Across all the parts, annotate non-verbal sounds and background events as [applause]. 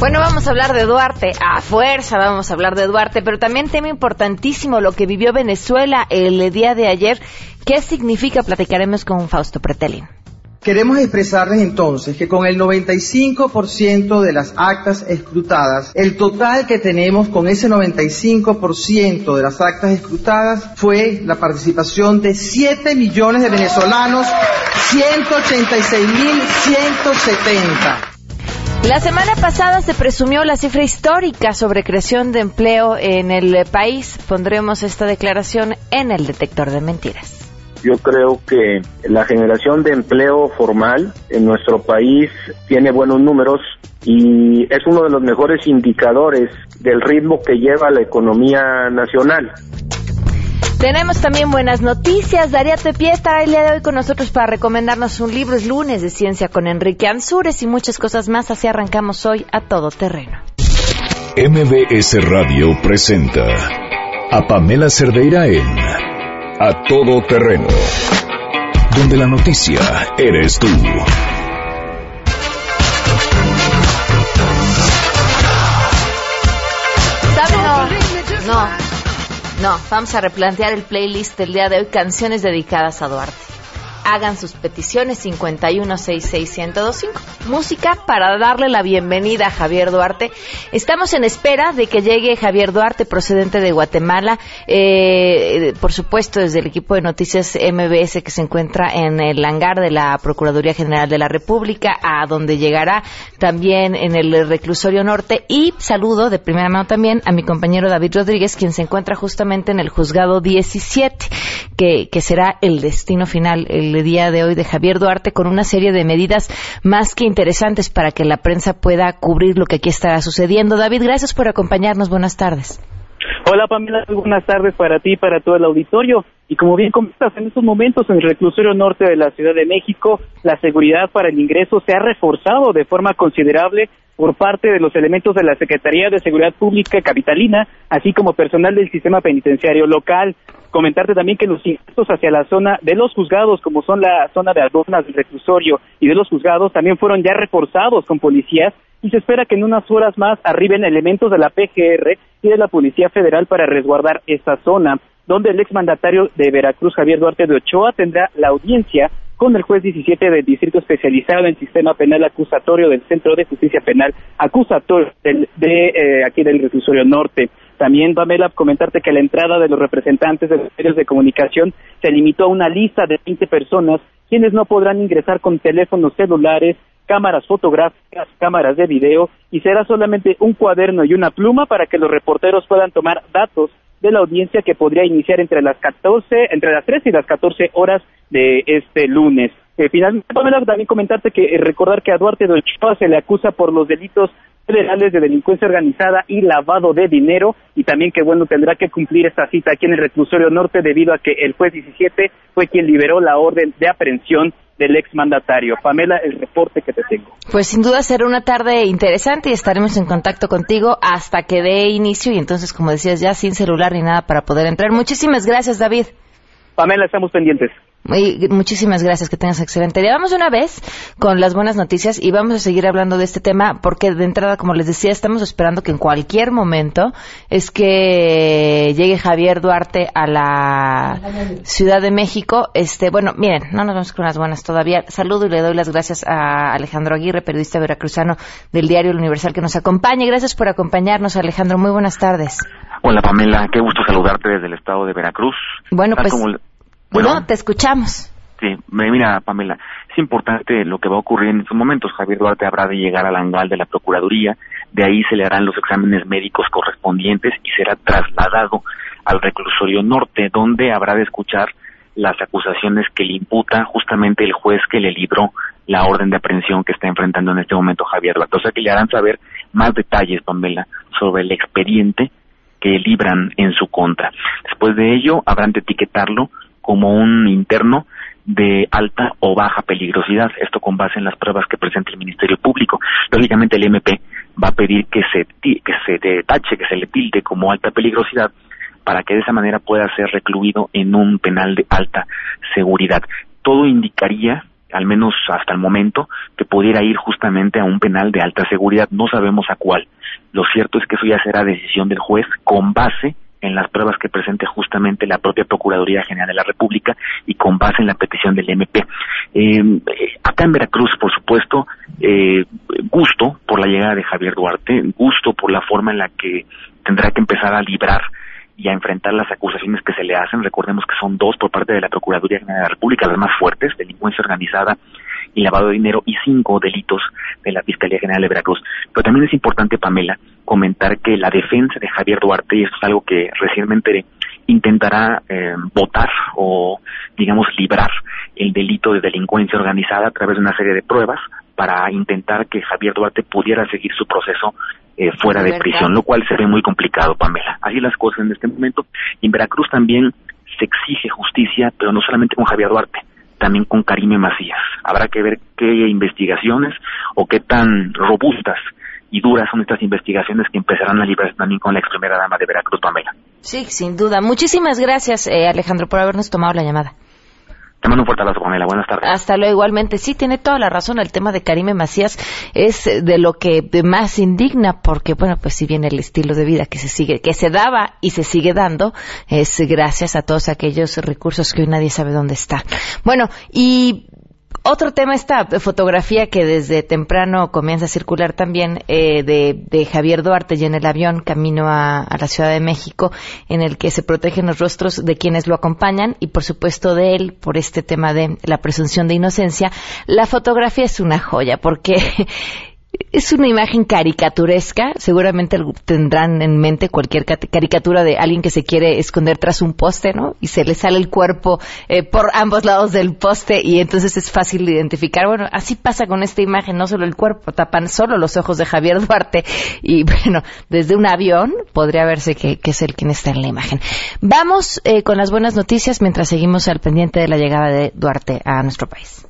Bueno, vamos a hablar de Duarte, a fuerza vamos a hablar de Duarte, pero también tema importantísimo lo que vivió Venezuela el día de ayer. ¿Qué significa? Platicaremos con Fausto Pretelin. Queremos expresarles entonces que con el 95% de las actas escrutadas, el total que tenemos con ese 95% de las actas escrutadas fue la participación de 7 millones de venezolanos, 186.170. La semana pasada se presumió la cifra histórica sobre creación de empleo en el país. Pondremos esta declaración en el detector de mentiras. Yo creo que la generación de empleo formal en nuestro país tiene buenos números y es uno de los mejores indicadores del ritmo que lleva la economía nacional. Tenemos también buenas noticias. Daría Tepié estará el día de hoy con nosotros para recomendarnos un libro. Es lunes de ciencia con Enrique Ansures y muchas cosas más. Así arrancamos hoy a todo terreno. MBS Radio presenta a Pamela Cerdeira en A Todo Terreno, donde la noticia eres tú. No, vamos a replantear el playlist del día de hoy, canciones dedicadas a Duarte. Hagan sus peticiones 5166125. Música para darle la bienvenida a Javier Duarte. Estamos en espera de que llegue Javier Duarte, procedente de Guatemala. Eh, por supuesto, desde el equipo de noticias MBS que se encuentra en el hangar de la Procuraduría General de la República, a donde llegará también en el reclusorio norte. Y saludo de primera mano también a mi compañero David Rodríguez, quien se encuentra justamente en el juzgado 17, que, que será el destino final el día de hoy de Javier Duarte con una serie de medidas más que interesantes para que la prensa pueda cubrir lo que aquí estará sucediendo. David, gracias por acompañarnos. Buenas tardes. Hola Pamela, buenas tardes para ti y para todo el auditorio. Y como bien comentas, en estos momentos en el reclusorio norte de la Ciudad de México, la seguridad para el ingreso se ha reforzado de forma considerable por parte de los elementos de la Secretaría de Seguridad Pública Capitalina, así como personal del sistema penitenciario local. Comentarte también que los ingresos hacia la zona de los juzgados, como son la zona de aduanas del reclusorio y de los juzgados, también fueron ya reforzados con policías y se espera que en unas horas más arriben elementos de la PGR y de la Policía Federal para resguardar esta zona, donde el exmandatario de Veracruz, Javier Duarte de Ochoa, tendrá la audiencia con el juez 17 del Distrito Especializado en Sistema Penal Acusatorio del Centro de Justicia Penal Acusatorio de eh, aquí del Reclusorio Norte. También, Pamela, comentarte que la entrada de los representantes de los medios de comunicación se limitó a una lista de 20 personas, quienes no podrán ingresar con teléfonos celulares, cámaras fotográficas, cámaras de video, y será solamente un cuaderno y una pluma para que los reporteros puedan tomar datos de la audiencia que podría iniciar entre las 14, entre las 3 y las 14 horas de este lunes. Eh, finalmente, también comentarte que eh, recordar que a Duarte de Ochoa se le acusa por los delitos federales de delincuencia organizada y lavado de dinero y también que bueno tendrá que cumplir esta cita aquí en el reclusorio norte debido a que el juez 17 fue quien liberó la orden de aprehensión del exmandatario. Pamela, el reporte que te tengo. Pues sin duda será una tarde interesante y estaremos en contacto contigo hasta que dé inicio y entonces, como decías, ya sin celular ni nada para poder entrar. Muchísimas gracias, David. Pamela, estamos pendientes. Muchísimas gracias, que tengas excelente día. Vamos una vez con las buenas noticias y vamos a seguir hablando de este tema porque de entrada, como les decía, estamos esperando que en cualquier momento es que llegue Javier Duarte a la Ciudad de México. Este, bueno, miren, no nos vamos con las buenas todavía. Saludo y le doy las gracias a Alejandro Aguirre, periodista veracruzano del diario El Universal que nos acompaña. Gracias por acompañarnos, Alejandro. Muy buenas tardes. Hola Pamela, qué gusto saludarte desde el estado de Veracruz. Bueno, pues bueno, te escuchamos. Sí, mira, Pamela, es importante lo que va a ocurrir en estos momentos. Javier Duarte habrá de llegar al hangar de la Procuraduría, de ahí se le harán los exámenes médicos correspondientes y será trasladado al reclusorio norte, donde habrá de escuchar las acusaciones que le imputa justamente el juez que le libró la orden de aprehensión que está enfrentando en este momento Javier Duarte. O sea que le harán saber más detalles, Pamela, sobre el expediente que libran en su contra. Después de ello, habrán de etiquetarlo como un interno de alta o baja peligrosidad, esto con base en las pruebas que presenta el Ministerio Público. Lógicamente el MP va a pedir que se, que se detache, que se le tilde como alta peligrosidad para que de esa manera pueda ser recluido en un penal de alta seguridad. Todo indicaría al menos hasta el momento, que pudiera ir justamente a un penal de alta seguridad. No sabemos a cuál. Lo cierto es que eso ya será decisión del juez con base en las pruebas que presente justamente la propia Procuraduría General de la República y con base en la petición del MP. Eh, acá en Veracruz, por supuesto, eh, gusto por la llegada de Javier Duarte, gusto por la forma en la que tendrá que empezar a librar y a enfrentar las acusaciones que se le hacen. Recordemos que son dos por parte de la Procuraduría General de la República, las más fuertes, delincuencia organizada y lavado de dinero, y cinco delitos de la Fiscalía General de Veracruz. Pero también es importante, Pamela, comentar que la defensa de Javier Duarte, y esto es algo que recientemente intentará eh, votar o, digamos, librar el delito de delincuencia organizada a través de una serie de pruebas para intentar que Javier Duarte pudiera seguir su proceso eh, fuera de prisión, lo cual se ve muy complicado, Pamela. Así las cosas en este momento. en Veracruz también se exige justicia, pero no solamente con Javier Duarte, también con Karime Macías. Habrá que ver qué investigaciones o qué tan robustas y duras son estas investigaciones que empezarán a librarse también con la ex primera dama de Veracruz, Pamela. Sí, sin duda. Muchísimas gracias, eh, Alejandro, por habernos tomado la llamada. Mando un fuerte abrazo. Buenas tardes. Hasta luego, igualmente. Sí, tiene toda la razón. El tema de Karime Macías es de lo que más indigna, porque, bueno, pues si bien el estilo de vida que se sigue, que se daba y se sigue dando, es gracias a todos aquellos recursos que hoy nadie sabe dónde está. Bueno, y otro tema, esta fotografía que desde temprano comienza a circular también eh, de, Javier Duarte y en el avión camino a, la Ciudad de México, en el que se protegen los rostros de quienes lo acompañan y por supuesto de él por este tema de la presunción de inocencia. La fotografía es una joya porque [laughs] es una imagen caricaturesca. Seguramente tendrán en mente cualquier caricatura de alguien que se quiere esconder tras un poste, ¿no? Y se le sale el cuerpo eh, por ambos lados del poste y entonces es fácil de identificar. Bueno, así pasa con esta imagen, no solo el cuerpo, tapan solo los ojos de Javier [laughs] Duarte y bueno, desde un avión podría verse que, es el quien está en la imagen. Vamos eh, con las buenas noticias mientras seguimos al pendiente de la llegada de Duarte a nuestro país.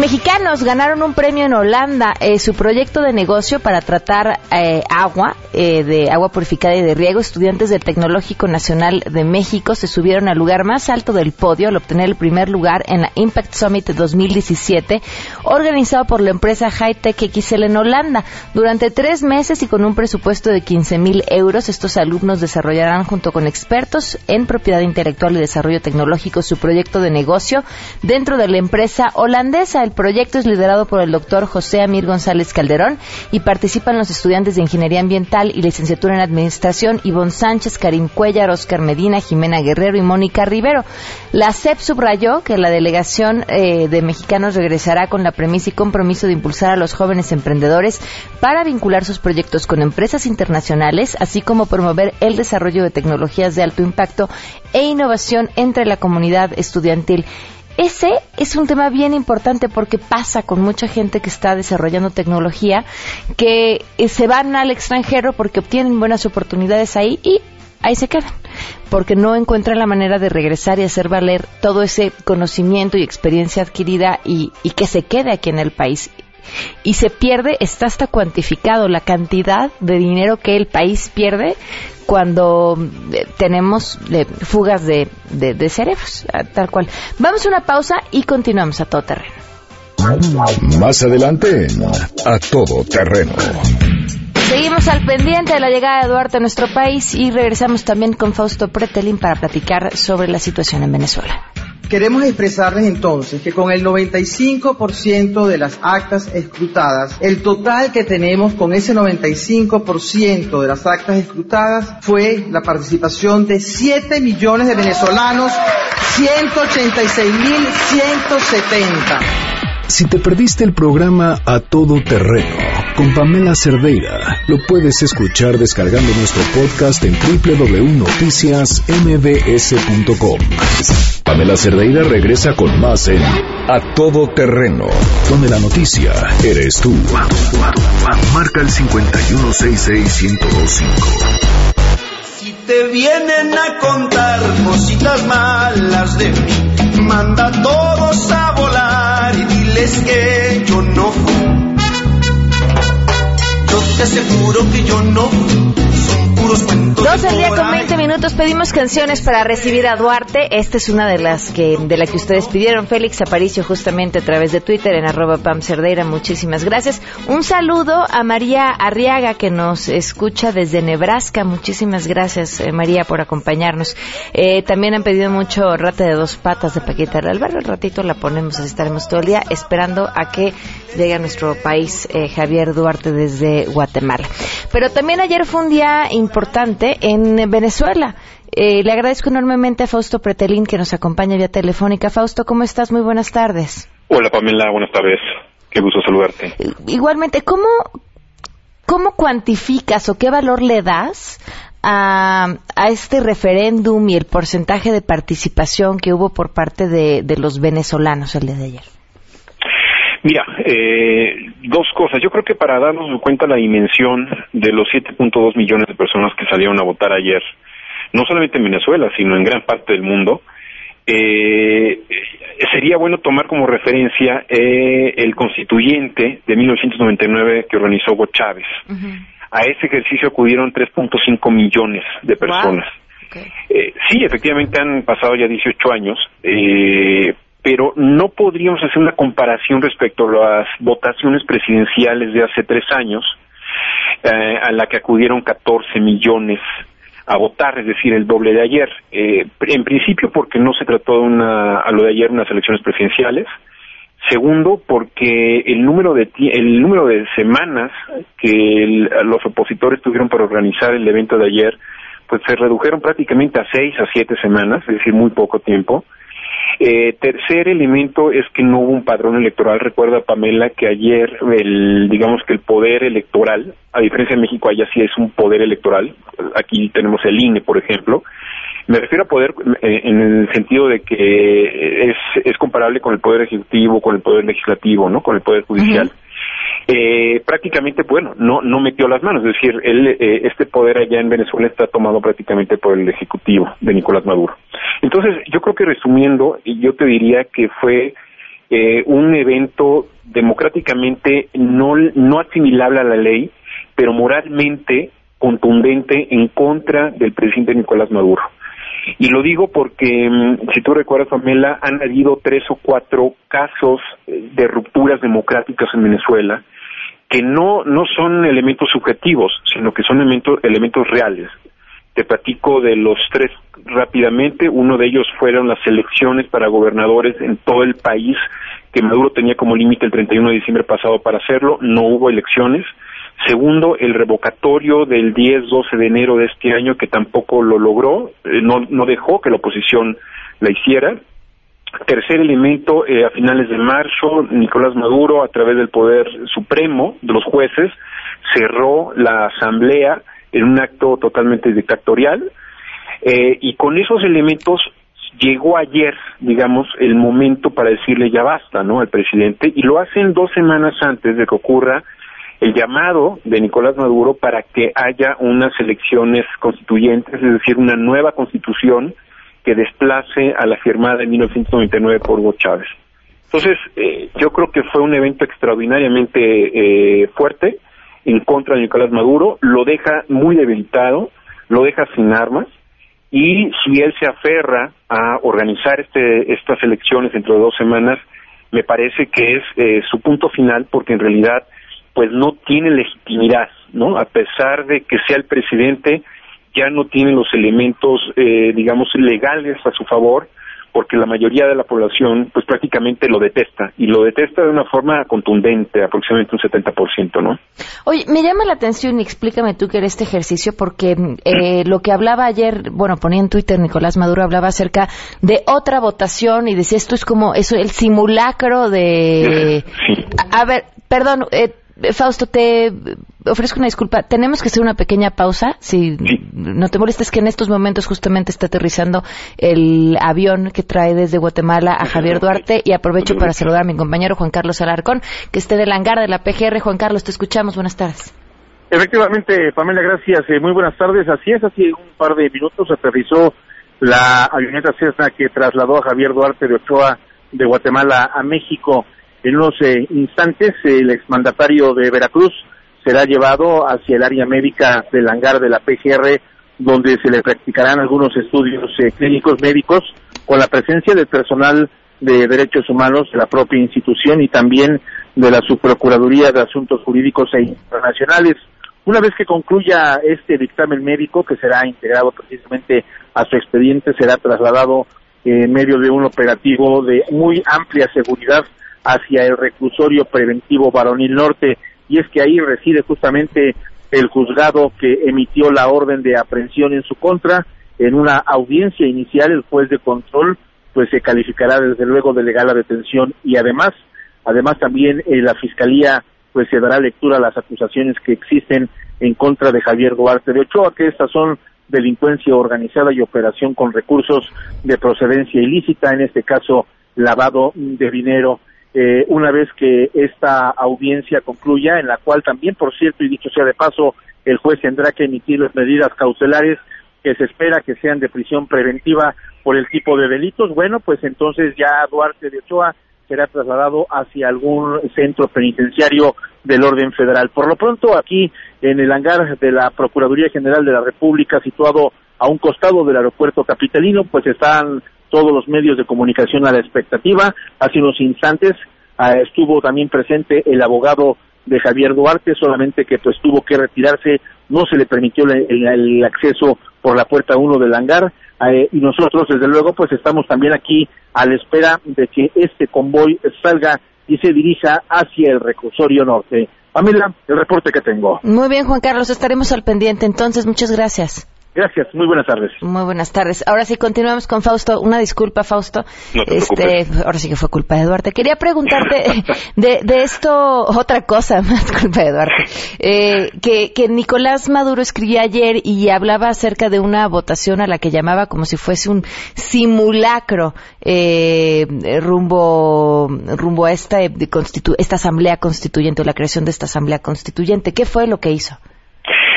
Mexicanos ganaron un premio en Holanda. Eh, su proyecto de negocio para tratar eh, agua, de agua purificada y de riego, estudiantes del Tecnológico Nacional de México se subieron al lugar más alto del podio al obtener el primer lugar en la Impact Summit 2017, organizado por la empresa Hightech XL en Holanda. Durante tres meses y con un presupuesto de 15 mil euros, estos alumnos desarrollarán junto con expertos en propiedad intelectual y desarrollo tecnológico su proyecto de negocio dentro de la empresa holandesa proyecto es liderado por el doctor José Amir González Calderón y participan los estudiantes de Ingeniería Ambiental y Licenciatura en Administración Ivonne Sánchez, Karim Cuellar, Oscar Medina, Jimena Guerrero y Mónica Rivero. La CEP subrayó que la delegación eh, de mexicanos regresará con la premisa y compromiso de impulsar a los jóvenes emprendedores para vincular sus proyectos con empresas internacionales, así como promover el desarrollo de tecnologías de alto impacto e innovación entre la comunidad estudiantil ese es un tema bien importante porque pasa con mucha gente que está desarrollando tecnología que eh, se van al extranjero porque obtienen buenas oportunidades ahí y ahí se quedan, porque no encuentran la manera de regresar y hacer valer todo ese conocimiento y experiencia adquirida y, y que se quede aquí en el país y se pierde, está hasta cuantificado la cantidad de dinero que el país pierde cuando eh, tenemos eh, fugas de, de, cerebros, tal cual. Vamos a una pausa y continuamos a todo terreno. Más adelante, a todo terreno. Seguimos al pendiente de la llegada de Duarte a nuestro país y regresamos también con Fausto Pretelin para platicar sobre la situación en Venezuela. Queremos expresarles entonces que con el 95% de las actas escrutadas, el total que tenemos con ese 95% de las actas escrutadas fue la participación de 7 millones de venezolanos, 186.170. Si te perdiste el programa A Todo Terreno con Pamela Cerdeira, lo puedes escuchar descargando nuestro podcast en www.noticiasmbs.com. Pamela Cerdeira regresa con más en A Todo Terreno, donde la noticia eres tú. Marca el 5166125. Si te vienen a contar cositas malas de mí, manda todos a diles que yo no fui. te aseguro que yo no son cuentos. Dos del día con ahí. 20 minutos pedimos canciones para recibir a Duarte. Esta es una de las que de la que ustedes pidieron. Félix Aparicio justamente a través de Twitter en arroba Pam Cerdeira. Muchísimas gracias. Un saludo a María Arriaga que nos escucha desde Nebraska. Muchísimas gracias eh, María por acompañarnos. Eh, también han pedido mucho Rata de dos patas de Paquita del Barrio. El ratito la ponemos, así estaremos todo el día esperando a que llegue a nuestro país eh, Javier Duarte desde Guatemala. Pero también ayer fue un día importante en Venezuela. Eh, le agradezco enormemente a Fausto Pretelín que nos acompaña vía telefónica. Fausto, ¿cómo estás? Muy buenas tardes. Hola Pamela, buenas tardes. Qué gusto saludarte. Eh, Igualmente, ¿cómo, cómo cuantificas o qué valor le das a, a este referéndum y el porcentaje de participación que hubo por parte de, de los venezolanos el día de ayer? Mira, eh, dos cosas. Yo creo que para darnos cuenta la dimensión de los 7.2 millones de personas que salieron a votar ayer, no solamente en Venezuela, sino en gran parte del mundo, eh, sería bueno tomar como referencia eh, el constituyente de 1999 que organizó Hugo Chávez. A ese ejercicio acudieron 3.5 millones de personas. Eh, sí, efectivamente han pasado ya 18 años, eh, pero no podríamos hacer una comparación respecto a las votaciones presidenciales de hace tres años, eh, a la que acudieron 14 millones a votar, es decir, el doble de ayer. Eh, en principio, porque no se trató de una, a lo de ayer unas elecciones presidenciales. Segundo, porque el número de el número de semanas que los opositores tuvieron para organizar el evento de ayer, pues se redujeron prácticamente a seis a siete semanas, es decir, muy poco tiempo. Eh, tercer elemento es que no hubo un padrón electoral. Recuerda, Pamela, que ayer, el, digamos que el poder electoral, a diferencia de México, allá sí es un poder electoral. Aquí tenemos el INE, por ejemplo. Me refiero a poder eh, en el sentido de que es, es comparable con el poder ejecutivo, con el poder legislativo, ¿no? Con el poder judicial. Eh, prácticamente, bueno, no no metió las manos, es decir, él, eh, este poder allá en Venezuela está tomado prácticamente por el ejecutivo de Nicolás Maduro. Entonces, yo creo que resumiendo, yo te diría que fue eh, un evento democráticamente no, no asimilable a la ley, pero moralmente contundente en contra del presidente Nicolás Maduro. Y lo digo porque, mm, si tú recuerdas, Pamela, han habido tres o cuatro casos eh, de rupturas democráticas en Venezuela que no, no son elementos subjetivos, sino que son elementos, elementos reales. Te platico de los tres rápidamente. Uno de ellos fueron las elecciones para gobernadores en todo el país, que Maduro tenía como límite el 31 de diciembre pasado para hacerlo. No hubo elecciones. Segundo, el revocatorio del 10-12 de enero de este año, que tampoco lo logró, eh, no, no dejó que la oposición la hiciera. Tercer elemento, eh, a finales de marzo, Nicolás Maduro, a través del Poder Supremo, de los jueces, cerró la Asamblea en un acto totalmente dictatorial. Eh, y con esos elementos llegó ayer, digamos, el momento para decirle ya basta, ¿no? Al presidente, y lo hacen dos semanas antes de que ocurra el llamado de Nicolás Maduro para que haya unas elecciones constituyentes, es decir, una nueva constitución que desplace a la firmada en 1999 por Hugo Chávez. Entonces, eh, yo creo que fue un evento extraordinariamente eh, fuerte en contra de Nicolás Maduro, lo deja muy debilitado, lo deja sin armas, y si él se aferra a organizar este, estas elecciones dentro de dos semanas, me parece que es eh, su punto final, porque en realidad pues no tiene legitimidad, ¿no? A pesar de que sea el presidente, ya no tiene los elementos, eh, digamos, legales a su favor, porque la mayoría de la población, pues prácticamente lo detesta, y lo detesta de una forma contundente, aproximadamente un 70%, ¿no? Oye, me llama la atención y explícame tú qué era este ejercicio, porque eh, lo que hablaba ayer, bueno, ponía en Twitter Nicolás Maduro, hablaba acerca de otra votación y decía esto es como eso, el simulacro de... A, a ver, perdón, eh, Fausto, te ofrezco una disculpa. Tenemos que hacer una pequeña pausa. Si no te molestes que en estos momentos justamente está aterrizando el avión que trae desde Guatemala a Javier Duarte y aprovecho para saludar a mi compañero Juan Carlos Alarcón, que esté del hangar de la PGR. Juan Carlos, te escuchamos. Buenas tardes. Efectivamente, Pamela, gracias. Eh, muy buenas tardes. Así es, hace un par de minutos aterrizó la avioneta Cessna que trasladó a Javier Duarte de Ochoa de Guatemala a México. En unos eh, instantes, el exmandatario de Veracruz será llevado hacia el área médica del hangar de la PGR, donde se le practicarán algunos estudios eh, clínicos médicos con la presencia del personal de derechos humanos de la propia institución y también de la Subprocuraduría de Asuntos Jurídicos e Internacionales. Una vez que concluya este dictamen médico, que será integrado precisamente a su expediente, será trasladado en medio de un operativo de muy amplia seguridad hacia el reclusorio preventivo Varonil Norte, y es que ahí reside justamente el juzgado que emitió la orden de aprehensión en su contra. En una audiencia inicial, el juez de control pues se calificará desde luego de legal la detención y además, además también eh, la fiscalía pues se dará lectura a las acusaciones que existen en contra de Javier Duarte de Ochoa, que estas son delincuencia organizada y operación con recursos de procedencia ilícita, en este caso lavado de dinero. Eh, una vez que esta audiencia concluya, en la cual también, por cierto, y dicho sea de paso, el juez tendrá que emitir las medidas cautelares que se espera que sean de prisión preventiva por el tipo de delitos, bueno, pues entonces ya Duarte de Ochoa será trasladado hacia algún centro penitenciario del orden federal. Por lo pronto, aquí en el hangar de la Procuraduría General de la República, situado a un costado del aeropuerto capitalino, pues están todos los medios de comunicación a la expectativa. Hace unos instantes ah, estuvo también presente el abogado de Javier Duarte, solamente que pues tuvo que retirarse, no se le permitió el, acceso por la puerta 1 del hangar. Eh, y nosotros, desde luego, pues estamos también aquí a la espera de que este convoy salga y se dirija hacia el reclusorio norte. Pamela, el reporte que tengo. Muy bien, Juan Carlos, estaremos al pendiente entonces. Muchas gracias. Gracias, muy buenas tardes. Muy buenas tardes. Ahora sí, continuamos con Fausto. Una disculpa, Fausto. No te este, ahora sí que fue culpa de Duarte. Quería preguntarte [laughs] de, de esto, otra cosa, [laughs] más culpa de Duarte. Eh, que, que Nicolás Maduro escribía ayer y hablaba acerca de una votación a la que llamaba como si fuese un simulacro eh, rumbo, rumbo a esta, esta asamblea constituyente o la creación de esta asamblea constituyente. ¿Qué fue lo que hizo?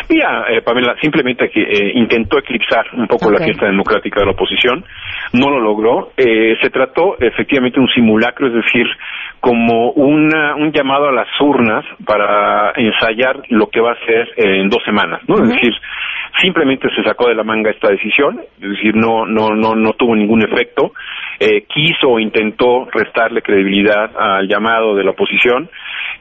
Mira, eh, Pamela, simplemente que eh, intentó eclipsar un poco la fiesta democrática de la oposición, no lo logró. Eh, se trató efectivamente de un simulacro, es decir, como una, un llamado a las urnas para ensayar lo que va a ser en dos semanas, ¿no? Es decir, simplemente se sacó de la manga esta decisión, es decir, no, no, no, no tuvo ningún efecto. Eh, quiso o intentó restarle credibilidad al llamado de la oposición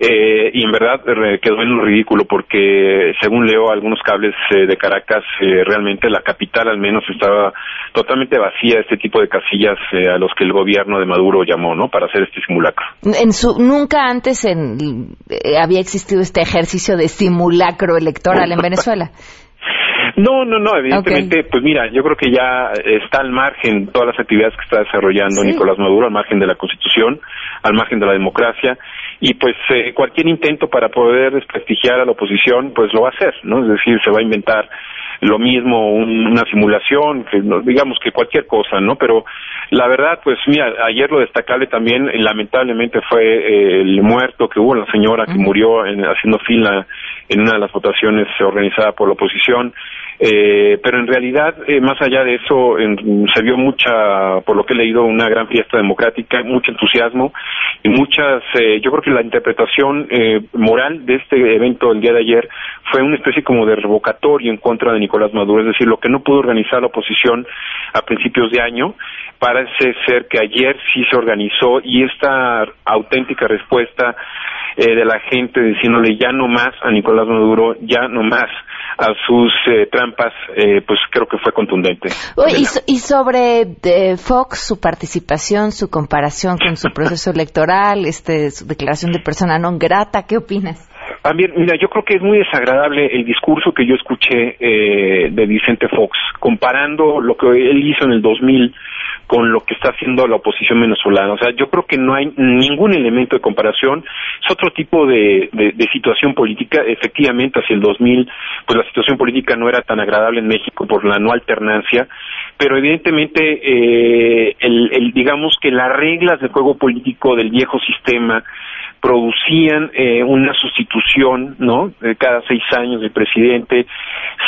eh, y en verdad quedó en lo ridículo porque según leo algunos cables eh, de Caracas eh, realmente la capital al menos estaba totalmente vacía este tipo de casillas a los que el gobierno de Maduro llamó no para hacer este simulacro en su, nunca antes en, había existido este ejercicio de simulacro electoral en [laughs] Venezuela no, no, no, evidentemente, pues mira, yo creo que ya está al margen todas las actividades que está desarrollando Nicolás Maduro, al margen de la Constitución, al margen de la democracia, y pues eh, cualquier intento para poder desprestigiar a la oposición, pues lo va a hacer, ¿no? Es decir, se va a inventar lo mismo, una simulación, que, digamos que cualquier cosa, ¿no? Pero la verdad, pues mira, ayer lo destacable también, lamentablemente, fue eh, el muerto que hubo, la señora que murió haciendo fila en una de las votaciones organizada por la oposición. Eh, pero en realidad, eh, más allá de eso, se vio mucha, por lo que he leído, una gran fiesta democrática, mucho entusiasmo y muchas, eh, yo creo que la interpretación eh, moral de este evento el día de ayer fue una especie como de revocatorio en contra de Nicolás Maduro, es decir, lo que no pudo organizar la oposición a principios de año, parece ser que ayer sí se organizó y esta auténtica respuesta eh, de la gente diciéndole ya no más a Nicolás Maduro, ya no más a sus eh, trampas, eh, pues creo que fue contundente. y, sobre Fox, su participación, su comparación con su proceso electoral, este, su declaración de persona no grata, ¿qué opinas? También, mira, yo creo que es muy desagradable el discurso que yo escuché de Vicente Fox, comparando lo que él hizo en el 2000 con lo que está haciendo la oposición venezolana. O sea, yo creo que no hay ningún elemento de comparación. Es otro tipo de, de, situación política. Efectivamente, hacia el 2000, pues la situación política no era tan agradable en México por la no alternancia, pero evidentemente, eh, el, digamos que las reglas del juego político del viejo sistema producían eh, una sustitución, ¿no? cada seis años del presidente,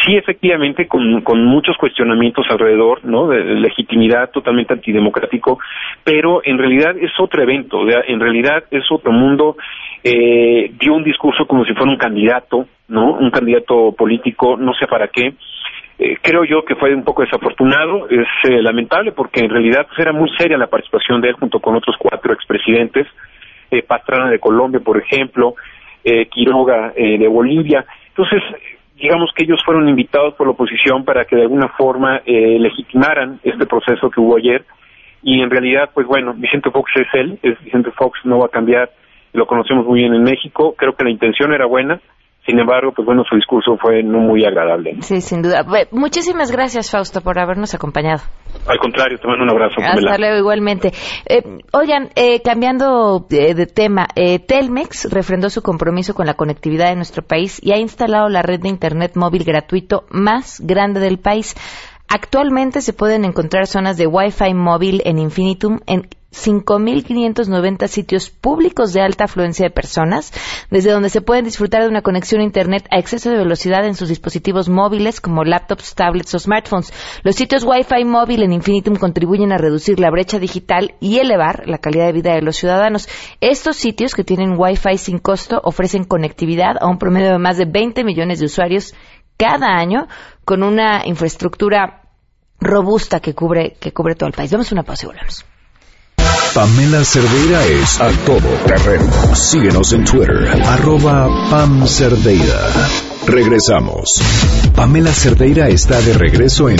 sí efectivamente con muchos cuestionamientos alrededor, ¿no? De legitimidad totalmente antidemocrático, pero en realidad es otro evento, en realidad es otro mundo eh, dio un discurso como si fuera un candidato, ¿no? Un candidato político, no sé para qué. Eh, creo yo que fue un poco desafortunado, es eh, lamentable porque en realidad pues, era muy seria la participación de él junto con otros cuatro expresidentes, eh, Pastrana de Colombia, por ejemplo, eh, Quiroga eh, de Bolivia. Entonces, digamos que ellos fueron invitados por la oposición para que de alguna forma eh, legitimaran este proceso que hubo ayer. Y en realidad, pues bueno, Vicente Fox es él, es Vicente Fox, no va a cambiar, lo conocemos muy bien en México, creo que la intención era buena, sin embargo, pues bueno, su discurso fue no muy agradable. Sí, sin duda. Muchísimas gracias, Fausto, por habernos acompañado. Al contrario, te mando un abrazo. Pamela. Hasta luego, igualmente. Eh, oigan, eh, cambiando de, de tema, eh, Telmex refrendó su compromiso con la conectividad de nuestro país y ha instalado la red de Internet móvil gratuito más grande del país. Actualmente se pueden encontrar zonas de Wi-Fi móvil en Infinitum en 5.590 sitios públicos de alta afluencia de personas, desde donde se pueden disfrutar de una conexión a Internet a exceso de velocidad en sus dispositivos móviles como laptops, tablets o smartphones. Los sitios Wi-Fi móvil en Infinitum contribuyen a reducir la brecha digital y elevar la calidad de vida de los ciudadanos. Estos sitios que tienen Wi-Fi sin costo ofrecen conectividad a un promedio de más de 20 millones de usuarios cada año con una infraestructura robusta que cubre, que cubre todo el país. Vamos a una pausa y volvemos. Pamela Cerdeira es a todo terreno. Síguenos en Twitter, arroba Pam Cerdeira. Regresamos. Pamela Cerdeira está de regreso en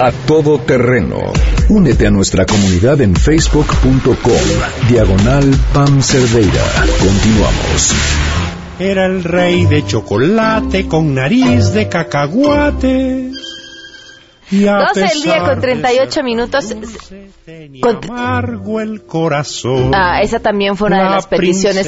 A Todo Terreno. Únete a nuestra comunidad en facebook.com, diagonal Pam Cerdeira. Continuamos. Era el rey de chocolate con nariz de cacahuate. Y a 12 del día con 38 minutos. Con- amargo el corazón. Ah, esa también fue una de La las peticiones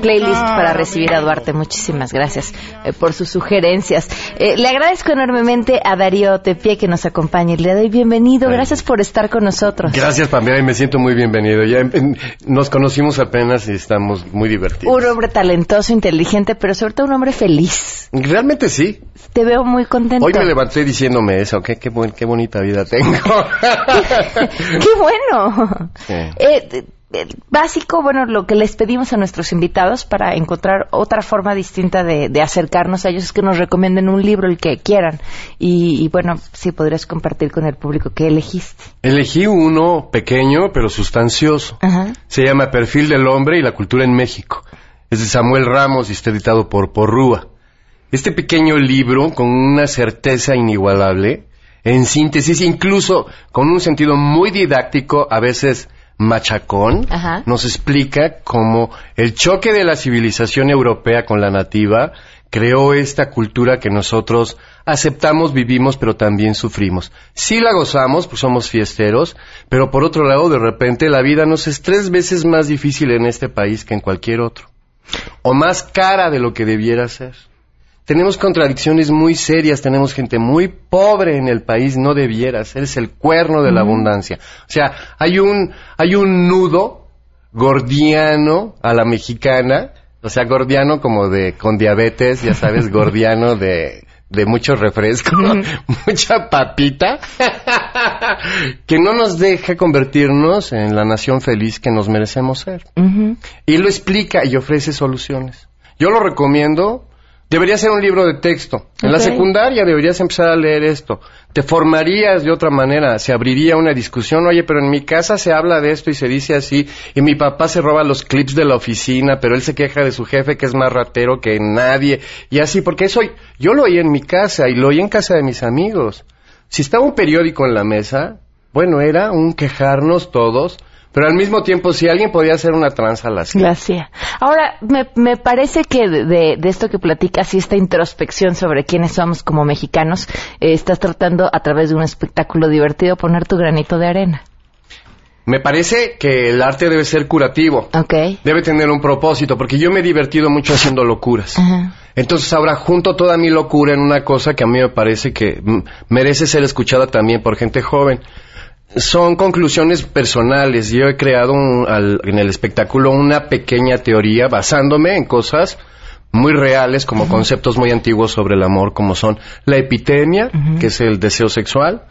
playlist para recibir a Duarte. Muchísimas gracias eh, por sus sugerencias. Eh, le agradezco enormemente a Darío Tepie que nos acompaña el día de hoy. Bienvenido, gracias por estar con nosotros. Gracias, Pamela, y me siento muy bienvenido. Ya em, nos conocimos apenas y estamos muy divertidos. Un hombre talentoso, inteligente, pero sobre todo un hombre feliz. Realmente sí. Te veo muy contento. Hoy me levanté diciéndome eso. Qué, qué, buen- qué bonita vida tengo. [laughs] ¡Qué bueno! Sí. Eh, básico, bueno, lo que les pedimos a nuestros invitados para encontrar otra forma distinta de, de acercarnos a ellos es que nos recomienden un libro, el que quieran. Y, y, bueno, si podrías compartir con el público qué elegiste. Elegí uno pequeño pero sustancioso. Ajá. Se llama Perfil del Hombre y la Cultura en México. Es de Samuel Ramos y está editado por Porrúa. Este pequeño libro, con una certeza inigualable, en síntesis, incluso con un sentido muy didáctico, a veces machacón, Ajá. nos explica cómo el choque de la civilización europea con la nativa creó esta cultura que nosotros aceptamos, vivimos, pero también sufrimos. Sí la gozamos, pues somos fiesteros, pero por otro lado, de repente la vida nos es tres veces más difícil en este país que en cualquier otro. O más cara de lo que debiera ser. Tenemos contradicciones muy serias, tenemos gente muy pobre en el país, no debiera ser, es el cuerno de la abundancia. O sea, hay un, hay un nudo gordiano a la mexicana, o sea, gordiano como de, con diabetes, ya sabes, [laughs] gordiano de, de mucho refresco, [laughs] mucha papita, [laughs] que no nos deja convertirnos en la nación feliz que nos merecemos ser. Y lo explica y ofrece soluciones. Yo lo recomiendo. Debería ser un libro de texto. En la secundaria deberías empezar a leer esto. Te formarías de otra manera. Se abriría una discusión. Oye, pero en mi casa se habla de esto y se dice así. Y mi papá se roba los clips de la oficina, pero él se queja de su jefe que es más ratero que nadie. Y así, porque eso yo lo oí en mi casa y lo oí en casa de mis amigos. Si estaba un periódico en la mesa, bueno, era un quejarnos todos. Pero al mismo tiempo, si alguien podía hacer una tranza, la hacía. La hacía. Ahora, me, me parece que de, de- esto que platicas y esta introspección sobre quiénes somos como mexicanos, eh, estás tratando a través de un espectáculo divertido poner tu granito de arena. Me parece que el arte debe ser curativo. Ok. Debe tener un propósito, porque yo me he divertido mucho haciendo locuras. Entonces ahora junto toda mi locura en una cosa que a mí me parece que merece ser escuchada también por gente joven. Son conclusiones personales. Yo he creado un- al- en el espectáculo una pequeña teoría basándome en cosas muy reales como conceptos muy antiguos sobre el amor, como son la epidemia, que es el deseo sexual,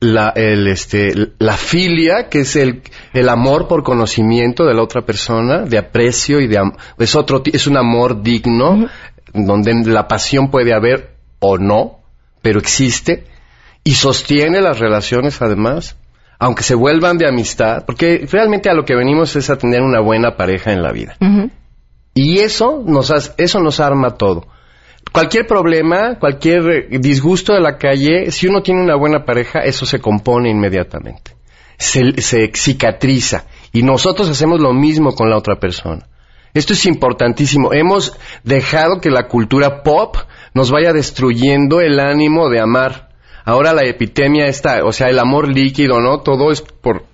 la, el, este, la filia, que es el, el amor por conocimiento de la otra persona, de aprecio y de es otro, es un amor digno, donde la pasión puede haber o no, pero existe y sostiene las relaciones además, aunque se vuelvan de amistad, porque realmente a lo que venimos es a tener una buena pareja en la vida. Y eso nos, eso nos arma todo. Cualquier problema, cualquier eh, disgusto de la calle, si uno tiene una buena pareja, eso se compone inmediatamente. Se, se cicatriza. Y nosotros hacemos lo mismo con la otra persona. Esto es importantísimo. Hemos dejado que la cultura pop nos vaya destruyendo el ánimo de amar. Ahora la epidemia está, o sea, el amor líquido, ¿no? Todo es por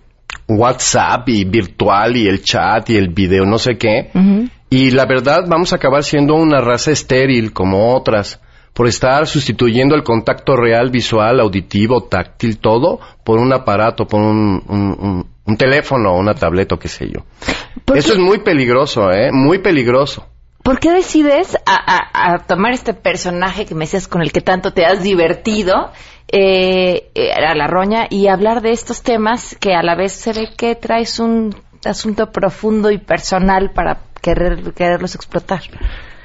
WhatsApp y virtual y el chat y el video, no sé qué. Y la verdad, vamos a acabar siendo una raza estéril como otras, por estar sustituyendo el contacto real, visual, auditivo, táctil, todo, por un aparato, por un, un- un- un teléfono, una tableta o qué sé yo. Eso es muy peligroso, ¿eh? Muy peligroso. ¿Por qué decides a, a- a tomar este personaje que me decías con el que tanto te has divertido, eh, a la roña, y hablar de estos temas que a la vez se ve que traes un asunto profundo y personal para querer, quererlos explotar?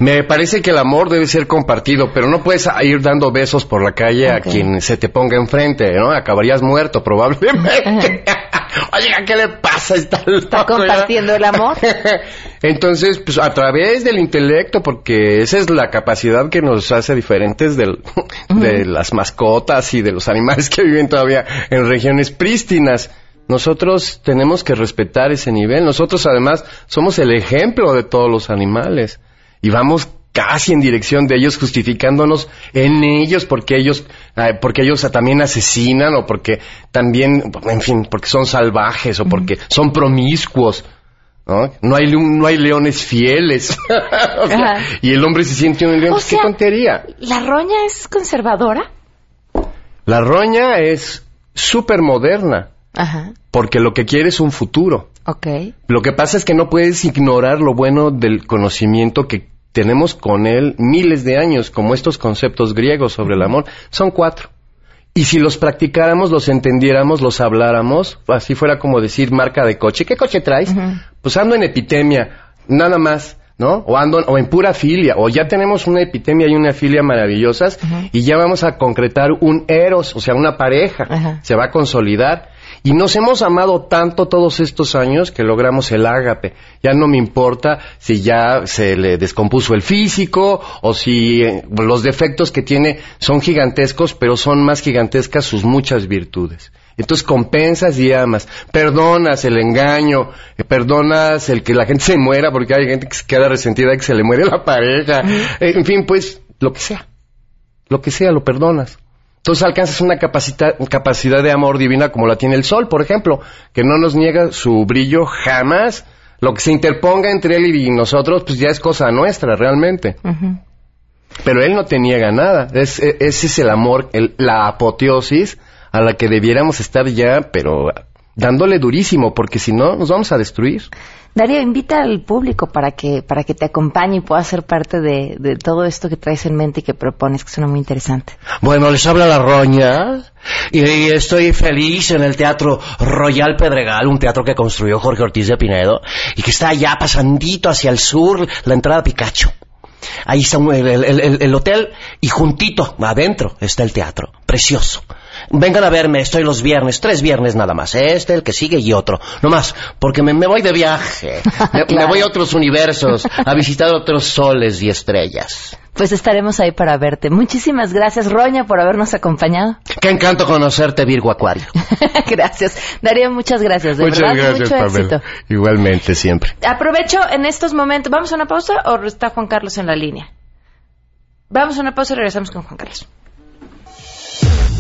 Me parece que el amor debe ser compartido, pero no puedes ir dando besos por la calle a quien se te ponga enfrente, ¿no? Acabarías muerto probablemente. [laughs] Oiga, ¿qué le pasa? Está, ¿Está loco, ya? compartiendo el amor? [laughs] Entonces, pues a través del intelecto, porque esa es la capacidad que nos hace diferentes del- de las mascotas y de los animales que viven todavía en regiones prístinas. Nosotros tenemos que respetar ese nivel. Nosotros además somos el ejemplo de todos los animales. Y vamos casi en dirección de ellos, justificándonos en ellos porque ellos, eh, porque ellos también asesinan o porque también, en fin, porque son salvajes o porque son promiscuos. ¿no? No hay, no hay leones fieles. [laughs] O sea, Ajá. y el hombre se siente un león. O ¡Qué tontería! ¿La roña es conservadora? La roña es súper moderna porque lo que quiere es un futuro. Ok. Lo que pasa es que no puedes ignorar lo bueno del conocimiento que tenemos con él miles de años, como estos conceptos griegos sobre el amor. Son cuatro. Y si los practicáramos, los entendiéramos, los habláramos, así fuera como decir marca de coche. ¿Qué coche traes? Pues ando en epidemia, nada más, ¿no? O ando o en pura filia, o ya tenemos una epidemia y una filia maravillosas y ya vamos a concretar un eros, o sea, una pareja. Se va a consolidar. Y nos hemos amado tanto todos estos años que logramos el ágape. Ya no me importa si ya se le descompuso el físico o si eh, los defectos que tiene son gigantescos, pero son más gigantescas sus muchas virtudes. Entonces compensas y amas, perdonas el engaño, eh, perdonas el que la gente se muera porque hay gente que se queda resentida de que se le muere la pareja, Eh, en fin, pues lo que sea, lo que sea lo perdonas. Entonces alcanzas una capacita- capacidad de amor divina como la tiene el sol, por ejemplo, que no nos niega su brillo jamás. Lo que se interponga entre él y nosotros, pues ya es cosa nuestra, realmente. Pero él no te niega nada. Es- e- ese es el amor, el- la apoteosis a la que debiéramos estar ya, pero dándole durísimo, porque si no, nos vamos a destruir. Darío, invita al público para que, para que te acompañe y pueda ser parte de, de todo esto que traes en mente y que propones, que suena muy interesante. Bueno, les habla la Roña y estoy feliz en el Teatro Royal Pedregal, un teatro que construyó Jorge Ortiz de Pinedo y que está allá pasandito hacia el sur, la entrada Picacho. Ahí está el, el- el- el hotel y juntito, adentro, está el teatro. Precioso. Vengan a verme, estoy los viernes, tres viernes nada más. Este, el que sigue y otro. No más, porque me, me voy de viaje. [laughs] Me, me voy a otros universos, a visitar otros soles y estrellas. Pues estaremos ahí para verte. Muchísimas gracias, Roña, por habernos acompañado. Qué encanto conocerte, Virgo Acuario. [laughs] gracias. Darío, muchas gracias. De Muchas verdad, gracias, mucho Pamela. éxito. Igualmente, siempre. Aprovecho en estos momentos. ¿Vamos a una pausa o está Juan Carlos en la línea? Vamos a una pausa y regresamos con Juan Carlos.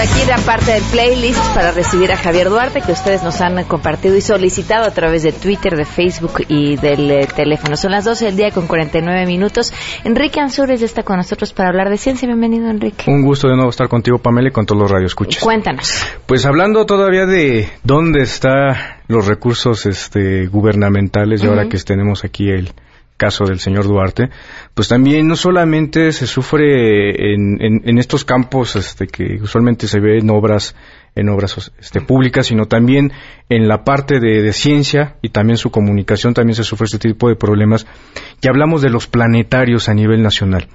Shakira parte del playlist para recibir a Javier Duarte que ustedes nos han compartido y solicitado a través de Twitter, de Facebook y del eh, teléfono. Son las 12 del día con 49 minutos. Enrique Ansures ya está con nosotros para hablar de ciencia. Bienvenido, Enrique. Un gusto de nuevo estar contigo, Pamela, y con todos los radioescuchas. Cuéntanos. Pues hablando todavía de dónde están los recursos este, gubernamentales, y ahora que tenemos aquí el caso del señor Duarte, pues también no solamente se sufre en, en- en estos campos este, que usualmente se ve en obras en obras este, públicas, sino también en la parte de, de ciencia y también su comunicación también se sufre este tipo de problemas. Y hablamos de los planetarios a nivel nacional.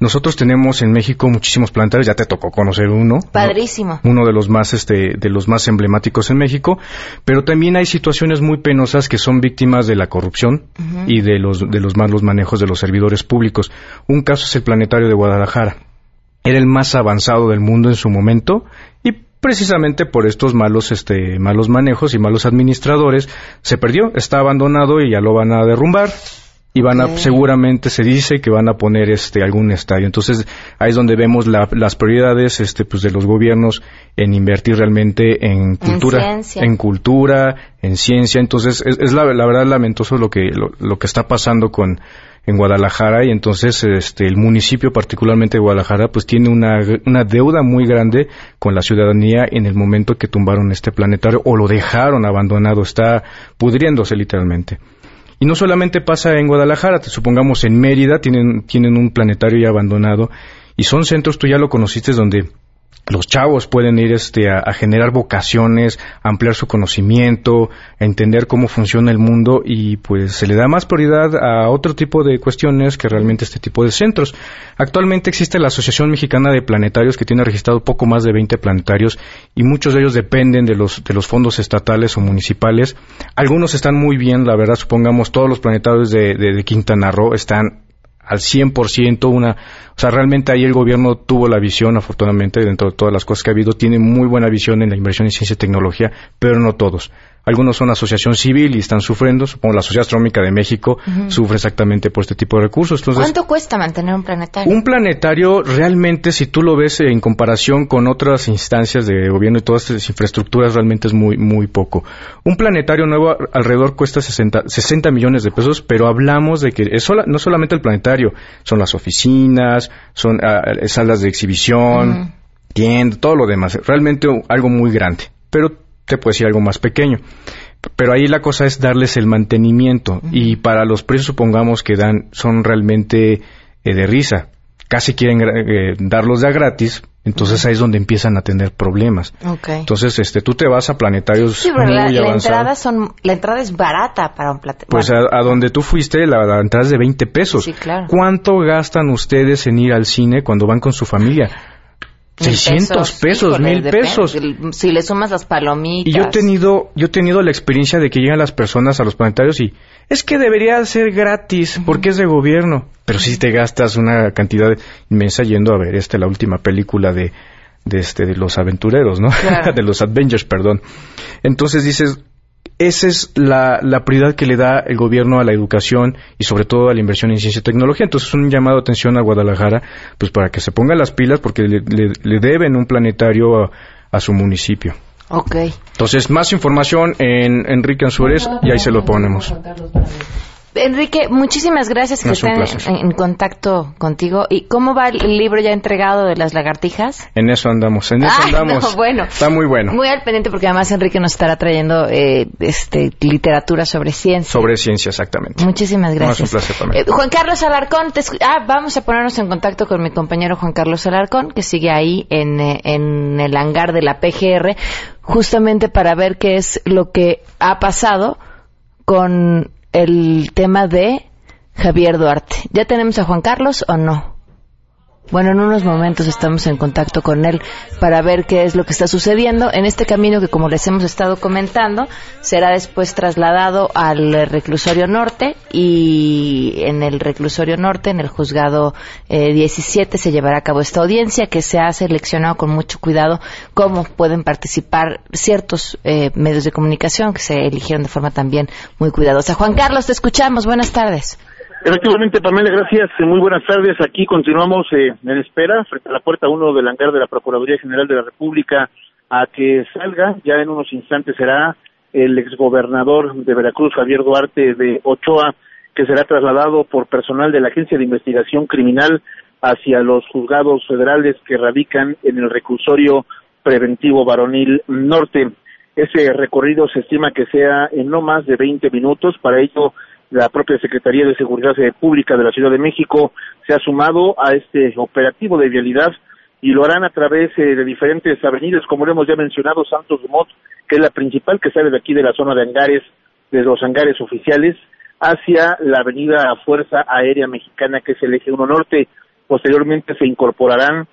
Nosotros tenemos en México muchísimos planetarios, ya te tocó conocer uno. ¿no? Padrísimo. uno de los más este de los más emblemáticos en México, pero también hay situaciones muy penosas que son víctimas de la corrupción y de los de los malos manejos de los servidores públicos. Un caso es el planetario de Guadalajara. Era el más avanzado del mundo en su momento y precisamente por estos malos este malos manejos y malos administradores se perdió, está abandonado y ya lo van a derrumbar y van a seguramente se dice que van a poner este algún estadio. Entonces ahí es donde vemos la- las prioridades este pues de los gobiernos en invertir realmente en cultura en cultura en ciencia. Entonces es, es la, la verdad lamentoso lo que lo, lo que está pasando con en Guadalajara. Y entonces este el municipio particularmente de Guadalajara pues tiene una, una deuda muy grande con la ciudadanía en el momento que tumbaron este planetario o lo dejaron abandonado. Está pudriéndose literalmente y no solamente pasa en Guadalajara, supongamos en Mérida tienen, tienen un planetario ya abandonado y son centros, tú ya lo conociste, donde los chavos pueden ir este, a, generar vocaciones, ampliar su conocimiento, a entender cómo funciona el mundo y pues se le da más prioridad a otro tipo de cuestiones que realmente este tipo de centros. Actualmente existe la Asociación Mexicana de Planetarios que tiene registrado poco más de 20 planetarios y muchos de ellos dependen de los, de los fondos estatales o municipales. Algunos están muy bien, la verdad, supongamos todos los planetarios de Quintana Roo están al 100% una, o sea, realmente ahí el gobierno tuvo la visión, afortunadamente, dentro de todas las cosas que ha habido, tiene muy buena visión en la inversión en ciencia y tecnología, pero no todos. Algunos son asociación civil y están sufriendo, supongo la Sociedad Astronómica de México sufre exactamente por este tipo de recursos. Entonces, ¿Cuánto cuesta mantener un planetario? un planetario realmente, si tú lo ves en comparación con otras instancias de gobierno y todas estas infraestructuras, realmente es muy, muy poco. Un planetario nuevo alrededor cuesta 60, 60 millones de pesos, pero hablamos de que es sola- no solamente el planetario, son las oficinas, son ah, salas de exhibición, tiendas, todo lo demás. Realmente algo muy grande, pero te puedo decir algo más pequeño. Pero ahí la cosa es darles el mantenimiento y para los precios supongamos que dan son realmente eh, de risa. Casi quieren eh, darlos de a gratis, entonces ahí es donde empiezan a tener problemas. Ok. Entonces, este, tú te vas a planetarios Sí, muy la, la entrada son, la entrada es barata para un planetario. Pues a, a donde tú fuiste, la, la entrada es de 20 pesos. Sí, claro. ¿Cuánto gastan ustedes en ir al cine cuando van con su familia? 600 pesos, mil pesos. Si le sumas las palomitas. Y yo he tenido, yo he tenido la experiencia de que llegan las personas a los planetarios y es que debería ser gratis porque es de gobierno. Pero si te gastas una cantidad inmensa yendo a ver este la última película de de este de los aventureros, ¿no? Claro. [laughs] de los Avengers, perdón. Entonces dices, esa es la, la prioridad que le da el gobierno a la educación y sobre todo a la inversión en ciencia y tecnología. Entonces un llamado de atención a Guadalajara, pues para que se ponga las pilas porque le, le- le deben un planetario a, a su municipio. Ok. Entonces, más información en Enrique Ansúrez y ahí se lo ponemos. Enrique, muchísimas gracias que estén en, en contacto contigo. ¿Y cómo va el libro ya entregado de las lagartijas? En eso andamos, en eso Ah, [laughs] andamos. no, bueno. Está muy bueno. Muy al pendiente porque además Enrique nos estará trayendo eh, este, literatura sobre ciencia. Sobre ciencia, exactamente. Muchísimas No, es gracias. un placer también. Eh, Juan Carlos Alarcón, te ah, vamos a ponernos en contacto con mi compañero Juan Carlos Alarcón, que sigue ahí en, eh, en el hangar de la PGR, justamente para ver qué es lo que ha pasado con el tema de Javier Duarte. ¿Ya tenemos a Juan Carlos o no? Bueno, en unos momentos estamos en contacto con él para ver qué es lo que está sucediendo en este camino que, como les hemos estado comentando, será después trasladado al reclusorio norte y en el reclusorio norte, en el juzgado eh, 17, se llevará a cabo esta audiencia que se ha seleccionado con mucho cuidado cómo pueden participar ciertos eh, medios de comunicación que se eligieron de forma también muy cuidadosa. Juan Carlos, te escuchamos. Buenas tardes. Efectivamente, Pamela, gracias. Eh, Muy buenas tardes. Aquí continuamos eh, en espera, frente a la puerta 1 del hangar de la Procuraduría General de la República, a que salga, ya en unos instantes será el exgobernador de Veracruz, Javier Duarte de Ochoa, que será trasladado por personal de la Agencia de Investigación Criminal hacia los juzgados federales que radican en el reclusorio preventivo varonil norte. Ese recorrido se estima que sea en no más de 20 minutos. Para ello, la propia Secretaría de Seguridad Pública de la Ciudad de México se ha sumado a este operativo de vialidad y lo harán a través eh, de diferentes avenidas, como lo hemos ya mencionado, Santos Dumont, que es la principal que sale de aquí de la zona de hangares, de los hangares oficiales, hacia la avenida Fuerza Aérea Mexicana, que es el eje 1 norte. Posteriormente se incorporarán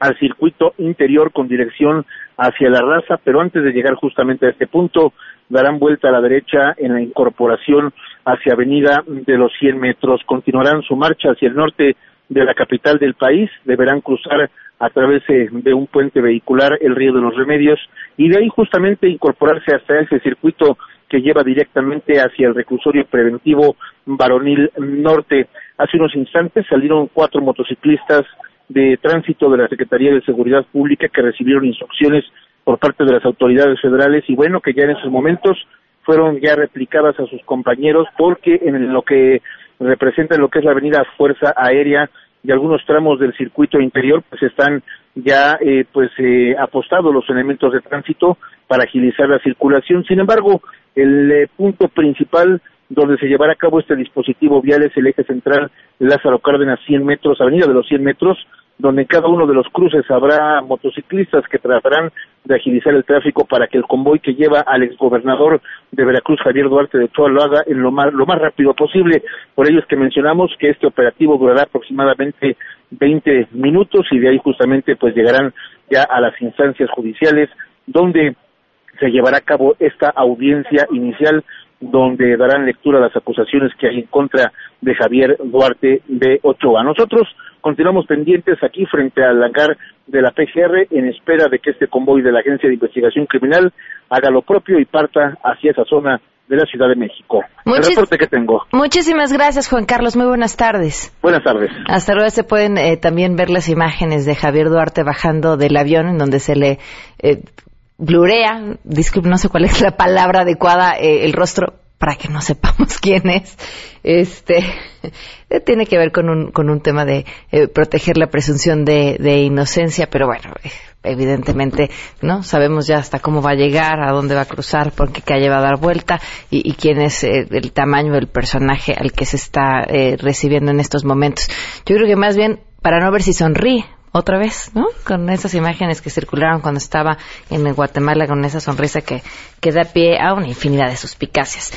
al circuito interior con dirección hacia la raza, pero antes de llegar justamente a este punto, darán vuelta a la derecha en la incorporación hacia Avenida de los 100 metros. Continuarán su marcha hacia el norte de la capital del país, deberán cruzar a través de un puente vehicular el río de los Remedios y de ahí justamente incorporarse hasta ese circuito que lleva directamente hacia el reclusorio preventivo varonil norte. Hace unos instantes salieron cuatro motociclistas de tránsito de la Secretaría de Seguridad Pública que recibieron instrucciones por parte de las autoridades federales y bueno que ya en esos momentos fueron ya replicadas a sus compañeros porque en lo que representa lo que es la avenida Fuerza Aérea y algunos tramos del circuito interior pues están ya eh, pues eh, apostados los elementos de tránsito para agilizar la circulación. Sin embargo, el eh, punto principal donde se llevará a cabo este dispositivo vial es el eje central Lázaro Cárdenas 100 metros, avenida de los 100 metros, donde en cada uno de los cruces habrá motociclistas que tratarán de agilizar el tráfico para que el convoy que lleva al exgobernador de Veracruz, Javier Duarte de Ochoa, lo haga en lo más, lo más rápido posible. Por ello es que mencionamos que este operativo durará aproximadamente 20 minutos y de ahí justamente pues llegarán ya a las instancias judiciales donde se llevará a cabo esta audiencia inicial donde darán lectura a las acusaciones que hay en contra de Javier Duarte de Ochoa. Nosotros continuamos pendientes aquí frente al hangar de la PGR en espera de que este convoy de la Agencia de Investigación Criminal haga lo propio y parta hacia esa zona de la Ciudad de México. el reporte que tengo. Muchísimas gracias, Juan Carlos. Muy buenas tardes. Buenas tardes. Hasta luego se pueden eh, también ver las imágenes de Javier Duarte bajando del avión en donde se le eh, blurea, disculpe, no sé cuál es la palabra adecuada, eh, el rostro para que no sepamos [laughs] quién es. Este [laughs] tiene que ver con un, con un tema de eh, proteger la presunción de, de, inocencia, pero bueno, evidentemente, ¿no? Sabemos ya hasta cómo va a llegar, a dónde va a cruzar, por qué calle va a dar vuelta y, y quién es eh, el tamaño del personaje al que se está eh, recibiendo en estos momentos. Yo creo que más bien para no ver si sonríe, otra vez, ¿no? Con esas imágenes que circularon cuando estaba en Guatemala, con esa sonrisa que, que da pie a una infinidad de suspicacias.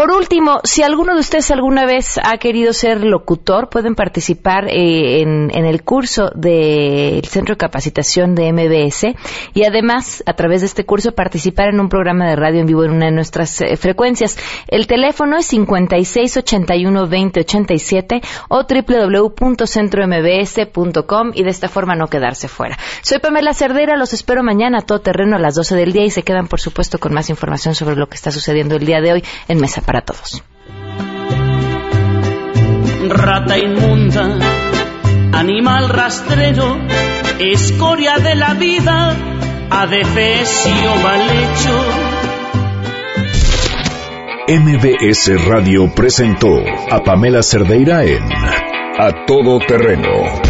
Por último, si alguno de ustedes alguna vez ha querido ser locutor, pueden participar eh, en, el curso del Centro de Capacitación de MBS y además, a través de este curso, participar en un programa de radio en vivo en una de nuestras eh, frecuencias. El teléfono es 5681-2087 o www.centrombs.com y de esta forma no quedarse fuera. Soy Pamela Cerdera, los espero mañana a todo terreno a las 12 del día y se quedan, por supuesto, con más información sobre lo que está sucediendo el día de hoy en Mesa para todos. Rata inmunda, animal rastrero, escoria de la vida, adefesio mal hecho. MBS Radio presentó a Pamela Cerdeira en A Todo Terreno.